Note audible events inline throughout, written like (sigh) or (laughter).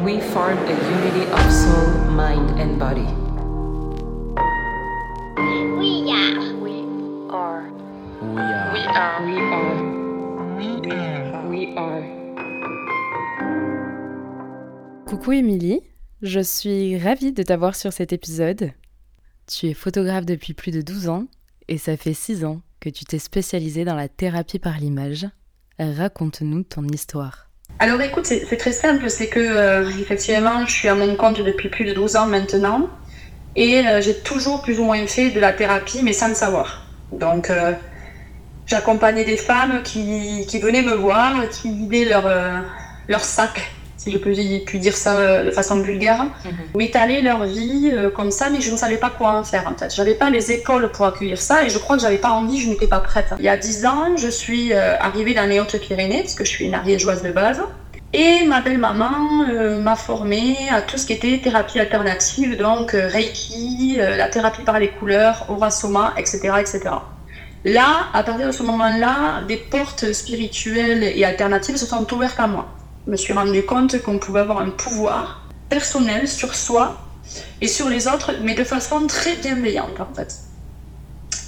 We form a unity of soul, mind, and body. We are. We are. We are. We are. We are. We are. Coucou Émilie, je suis ravie de t'avoir sur cet épisode. Tu es photographe depuis plus de 12 ans et ça fait 6 ans que tu t'es spécialisée dans la thérapie par l'image. Raconte-nous ton histoire. Alors écoute, c'est très simple, c'est que euh, effectivement, je suis à mon compte depuis plus de 12 ans maintenant et euh, j'ai toujours plus ou moins fait de la thérapie mais sans le savoir. Donc euh, j'accompagnais des femmes qui, venaient me voir, qui vidaient leur sac, si je peux puis dire ça euh, de façon vulgaire, m'étaler leur vie euh, comme ça, mais je ne savais pas quoi en faire en fait. J'avais pas les épaules pour accueillir ça et je crois que j'avais pas envie, je n'étais pas prête. Il y a 10 ans, je suis euh, arrivée dans les Hautes-Pyrénées, parce que je suis une ariégeoise de base. Et ma belle-maman euh, m'a formée à tout ce qui était thérapie alternative, donc Reiki, la thérapie par les couleurs, Aura-Soma, etc., etc. Là, à partir de ce moment-là, des portes spirituelles et alternatives se sont ouvertes à moi. Me suis rendu compte qu'on pouvait avoir un pouvoir personnel sur soi et sur les autres, mais de façon très bienveillante en fait.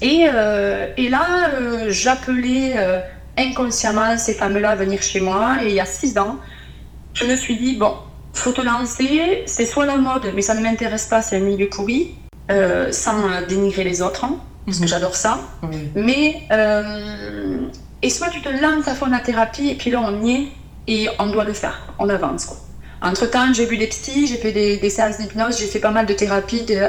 Et, euh, et là, euh, j'appelais euh, inconsciemment ces femmes-là à venir chez moi. Et il y a six ans, je me suis dit, bon, faut te lancer, c'est soit la mode, mais ça ne m'intéresse pas, c'est un milieu pourri, sans dénigrer les autres, hein, parce que j'adore ça. Mais, et soit tu te lances à fond la thérapie, et puis là on y est, et on doit le faire, on avance. Quoi. Entre-temps, j'ai vu des psys, j'ai fait des, des séances d'hypnose, j'ai fait pas mal de thérapies, de,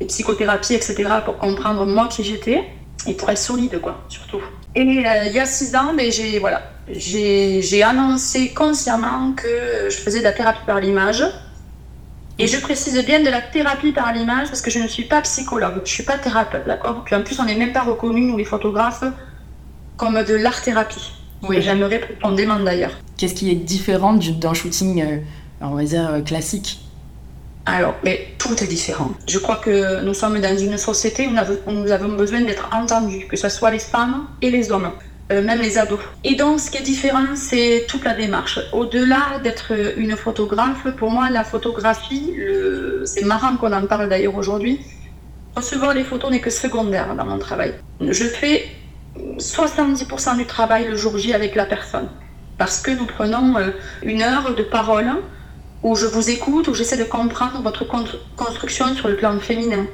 des psychothérapies, etc., pour comprendre moi qui j'étais, et pour être solide, quoi, surtout. Et euh, il y a six ans, mais j'ai voilà, j'ai j'ai annoncé consciemment que je faisais de la thérapie par l'image. Et je précise bien de la thérapie par l'image parce que je ne suis pas psychologue, je suis pas thérapeute, d'accord? Puis en plus, on n'est même pas reconnu, nous les photographes, comme de l'art-thérapie. Oui. J'aimerais profondément d'ailleurs. Qu'est-ce qui est différent du- d'un shooting, euh, on va dire, euh, classique? Alors, mais tout est différent. Je crois que nous sommes dans une société où nous avons- besoin d'être entendus, que ce soit les femmes et les hommes, euh, même les ados. Et donc, ce qui est différent, c'est toute la démarche. Au-delà d'être une photographe, pour moi, la photographie, c'est marrant qu'on en parle d'ailleurs aujourd'hui, recevoir les photos n'est que secondaire dans mon travail. Je fais 70% du travail le jour J avec la personne. Parce que nous prenons euh, une heure de parole où je vous écoute, où j'essaie de comprendre votre con- construction sur le plan féminin.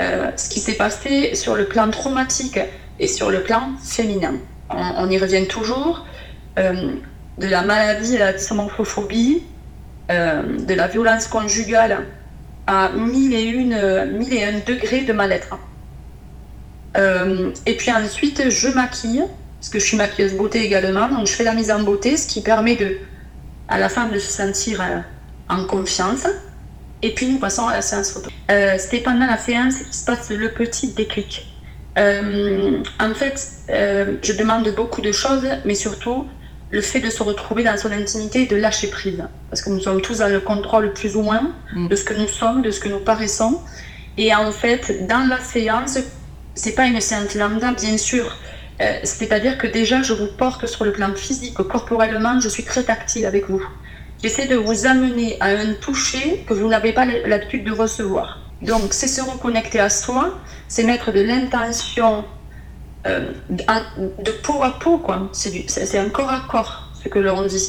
Euh, ce qui s'est passé sur le plan traumatique et sur le plan féminin. On, y revient toujours. euh, de la maladie à la dysmorphophobie, de la violence conjugale à mille et, une, mille et un degrés de mal-être. Et puis ensuite, je maquille, parce que je suis maquilleuse beauté également, donc je fais la mise en beauté, ce qui permet de, à la femme de se sentir euh, en confiance. Et puis nous passons à la séance photo. Euh, C'était pendant la séance qu'il se passe le petit déclic. Euh, en fait, euh, je demande beaucoup de choses, mais surtout le fait de se retrouver dans son intimité et de lâcher prise. Parce que nous sommes tous dans le contrôle plus ou moins Mm. de ce que nous sommes, de ce que nous paraissons. Et en fait, dans la séance, c'est pas une séance lambda, bien sûr. Euh, C'est-à-dire que déjà, je vous porte sur le plan physique, corporellement, je suis très tactile avec vous. J'essaie de vous amener à un toucher que vous n'avez pas l'habitude de recevoir. Donc, c'est se reconnecter à soi, c'est mettre de l'intention euh, de peau à peau, quoi. C'est un corps à corps, ce que l'on dit.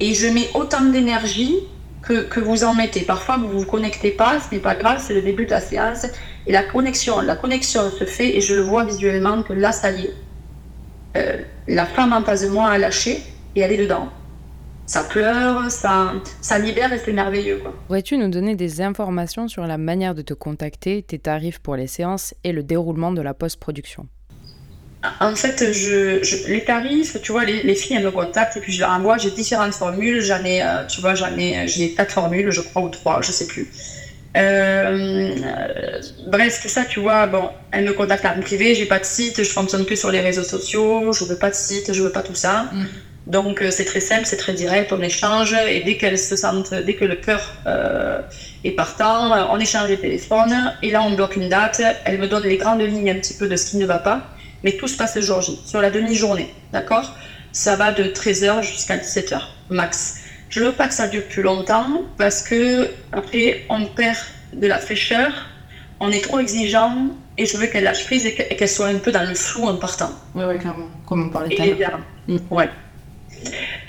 Et je mets autant d'énergie que, que vous en mettez. Parfois, vous ne vous connectez pas, ce n'est pas grave, c'est le début de la séance. Et la connexion, la connexion se fait, et je le vois visuellement que là, ça y est. Euh, la femme en face de moi a lâché, et elle est dedans. Ça pleure, ça, ça libère, et c'est merveilleux. Pourrais-tu nous donner des informations sur la manière de te contacter, tes tarifs pour les séances et le déroulement de la post-production? En fait, je, je- les tarifs, tu vois, les, les filles, elles me contactent et puis je leur envoie, j'ai différentes formules, j'en ai, euh, tu vois, j'en ai, j'ai quatre formules, je crois, ou trois, je sais plus. Euh, bref, tout ça, tu vois, bon, elles me contactent en privé, j'ai pas de site, je fonctionne que sur les réseaux sociaux, je veux pas de site, je veux pas tout ça. Mm. Donc euh, c'est très simple, c'est très direct, on échange et dès qu'elles se sentent, dès que le cœur euh, est partant, on échange les téléphones et là on bloque une date, elle me donne les grandes lignes un petit peu de ce qui ne va pas, mais tout se passe le jour J, sur la demi-journée, d'accord? Ça va de 13h jusqu'à 17h, max. Je veux pas que ça dure plus longtemps parce que après on perd de la fraîcheur, on est trop exigeant et je veux qu'elle lâche prise et que- et qu'elle soit un peu dans le flou en partant. Ouais, ouais, clairement. Comme on parlait tout à l'heure. ouais.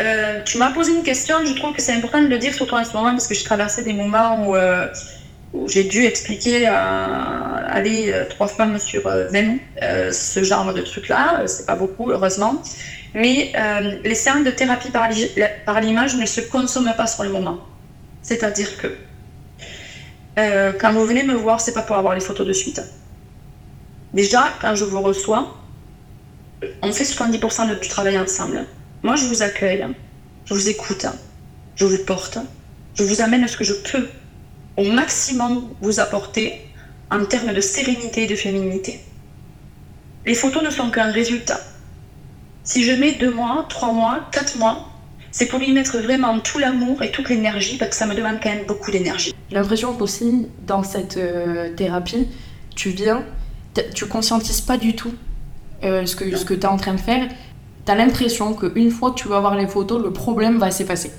Euh, tu m'as posé une question, je trouve que c'est important de le dire surtout en ce moment parce que j'ai traversé des moments où, euh, où j'ai dû expliquer à aller euh, trois femmes sur euh, 20 euh, ce genre de truc-là. C'est pas beaucoup, heureusement. Mais euh, les séances de thérapie par l'i- par l'image ne se consomment pas sur le moment. C'est-à-dire que euh, quand vous venez me voir, c'est pas pour avoir les photos de suite. Déjà, quand je vous reçois, on fait 70% de- du travail ensemble. Moi, je vous accueille, je vous écoute, je vous porte, je vous amène ce que je peux au maximum vous apporter en termes de sérénité et de féminité. Les photos ne sont qu'un résultat. Si je mets deux mois, trois mois, quatre mois, c'est pour y mettre vraiment tout l'amour et toute l'énergie parce que ça me demande quand même beaucoup d'énergie. J'ai l'impression qu'aussi, dans cette euh, thérapie, tu viens, tu conscientises pas du tout euh, ce que, ce que tu es en train de faire. Tu as l'impression qu'une fois que tu vas voir les photos, le problème va s'effacer.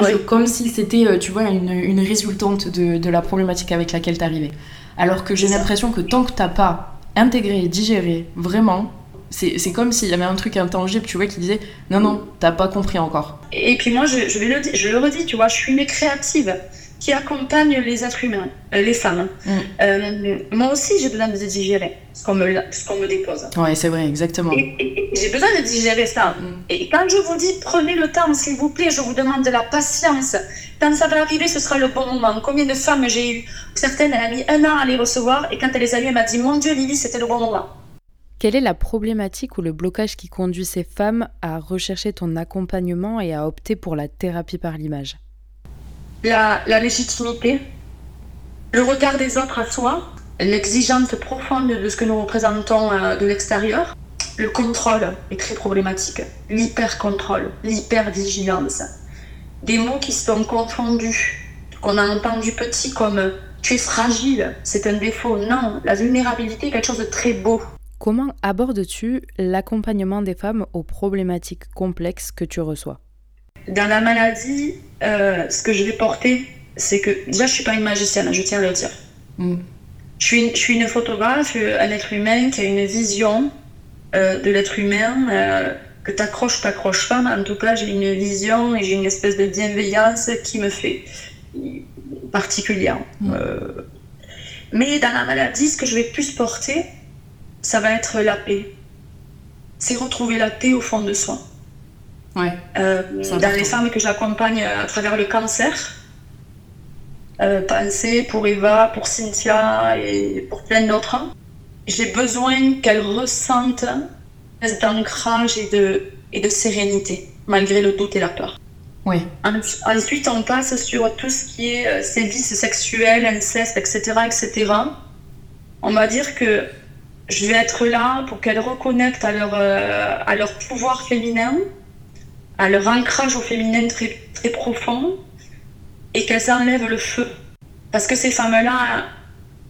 C'est Comme si c'était, euh, tu vois, une, une résultante de, de la problématique avec laquelle tu arrivais. Alors que j'ai l'impression que tant que t'as pas intégré, digéré, vraiment, c'est comme s'il y avait un truc intangible, tu vois, qui disait non, non, t'as pas compris encore. Et puis moi, je, je, vais le, je le redis, tu vois, je suis une créative qui accompagne les êtres humains, euh, les femmes. Mm. Euh, moi aussi, j'ai besoin de digérer ce qu'on me, qu'on me dépose. Ouais, c'est vrai, exactement. Et, et- et j'ai besoin de digérer ça. Mm. Et quand je vous dis prenez le temps, s'il vous plaît, je vous demande de la patience. Quand ça va arriver, ce sera le bon moment. Combien de femmes j'ai eu? Certaines, elle a mis un an à les recevoir, et quand elle les a eues, elle m'a dit Mon Dieu, Lily, c'était le bon moment. Quelle est la problématique ou le blocage qui conduit ces femmes à rechercher ton accompagnement et à opter pour la thérapie par l'image? La, la légitimité, le regard des autres à soi, l'exigence profonde de ce que nous représentons euh, de l'extérieur, le contrôle est très problématique, l'hyper-contrôle, l'hyper-vigilance. Des mots qui sont confondus, qu'on a entendu petit comme tu es fragile, c'est un défaut. Non, la vulnérabilité est quelque chose de très beau. Comment abordes-tu l'accompagnement des femmes aux problématiques complexes que tu reçois? Dans la maladie, euh, ce que je vais porter, c'est que déjà je suis pas une magicienne, je tiens à le dire. Mm. Je suis, une, je suis une photographe, euh, un être humain qui a une vision euh, de l'être humain, euh, que t'accroches, t'accroches pas, mais en tout cas j'ai une vision et j'ai une espèce de bienveillance qui me fait particulière. Mm. Euh, mais dans la maladie, ce que je vais plus porter, ça va être la paix. C'est retrouver la paix au fond de soi. Ouais. Euh, dans les femmes que j'accompagne à travers le cancer, euh, pensez pour Eva, pour Cynthia et pour plein d'autres, j'ai besoin qu'elles ressentent cet ancrage et de, et de sérénité, malgré le doute et la peur. En- Ensuite, on passe sur tout ce qui est euh, sévices sexuels, inceste, etc., etc. On va dire que je vais être là pour qu'elles reconnectent à leur, euh, à leur pouvoir féminin, à leur ancrage au féminin très, très profond, et qu'elles enlèvent le feu. Parce que ces femmes-là,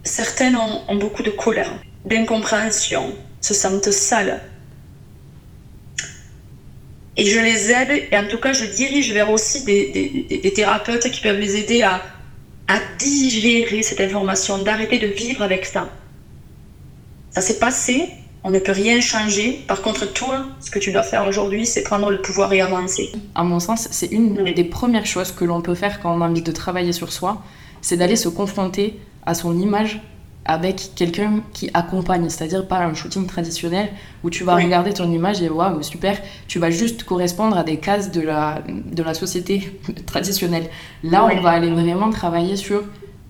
certaines ont, ont beaucoup de colère, d'incompréhension, se sentent sales. Et je les aide, et en tout cas, je dirige vers aussi des, des- des- thérapeutes qui peuvent les aider à, à digérer cette information, d'arrêter de vivre avec ça. Ça s'est passé, on ne peut rien changer. Par contre, toi, ce que tu dois faire aujourd'hui, c'est prendre le pouvoir et avancer. À mon sens, c'est une Oui. des premières choses que l'on peut faire quand on a envie de travailler sur soi, c'est d'aller se confronter à son image avec quelqu'un qui accompagne, c'est-à-dire pas un shooting traditionnel où tu vas Oui. regarder ton image et waouh, super, tu vas juste correspondre à des cases de la, de la société (laughs) traditionnelle. Là, Oui. on va aller vraiment travailler sur,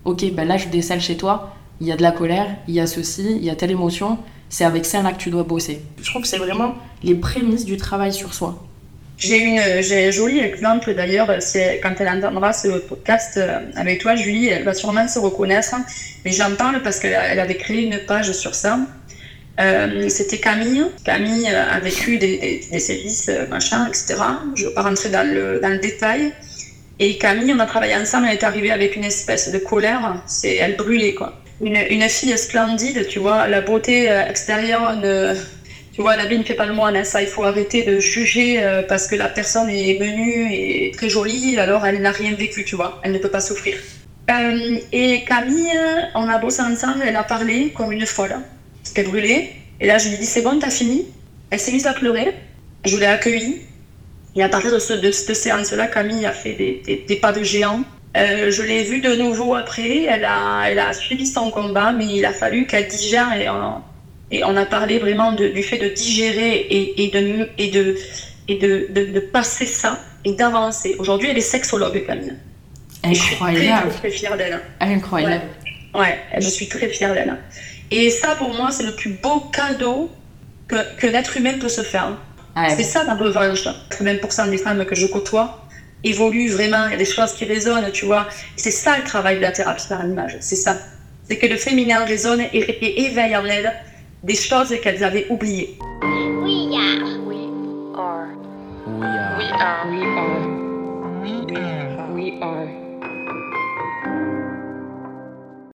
ok, ben là je décèle chez toi, il y a de la colère, il y a ceci, il y a telle émotion, c'est avec ça là que tu dois bosser. Je trouve que c'est vraiment les prémices du travail sur soi. J'ai une, j'ai un joli exemple d'ailleurs, quand elle entendra ce podcast euh, avec toi, Julie, elle va sûrement se reconnaître. Mais j'en parle parce qu'elle elle avait créé une page sur ça. Euh, C'était Camille. Camille euh, a vécu des, des, des sévices, machin, etc. Je ne vais pas rentrer dans le, dans le détail. Et Camille, on a travaillé ensemble, elle est arrivée avec une espèce de colère. Elle brûlait quoi. Une, une fille splendide, tu vois, la beauté euh, extérieure ne, Tu vois, la vie ne fait pas le moine, hein, ça, il faut arrêter de juger euh, parce que la personne est menue et très jolie, alors elle n'a rien vécu, tu vois, elle ne peut pas souffrir. Euh, et Camille, on a bossé ensemble, elle a parlé comme une folle, qu'elle brûlait. Et là, je lui ai dit, c'est bon, t'as fini? Elle s'est mise à pleurer, je l'ai accueillie. Et à partir de, ce, de cette séance-là, Camille a fait des- des pas de géant. Euh, je l'ai vue de nouveau après, elle a, elle a suivi son combat, mais il a fallu qu'elle digère et on, et on a parlé vraiment de- du fait de digérer et, et de, et de, et de, de, de passer ça et d'avancer. Aujourd'hui, elle est sexologue, Camille. Et je suis très, Incroyable. fière d'elle. Incroyable. Ouais, je suis très fière d'elle. Et ça, pour moi, c'est le plus beau cadeau que, que l'être humain peut se faire. Ouais. C'est ça la revanche. 80% des femmes que je côtoie évoluent vraiment, il y a des choses qui résonnent, tu vois. C'est ça le travail de la thérapie par l'image, c'est ça. C'est que le féminin résonne et, et éveille en elles des choses qu'elles avaient oubliées. We are. We are. We are. We are. We are. We are.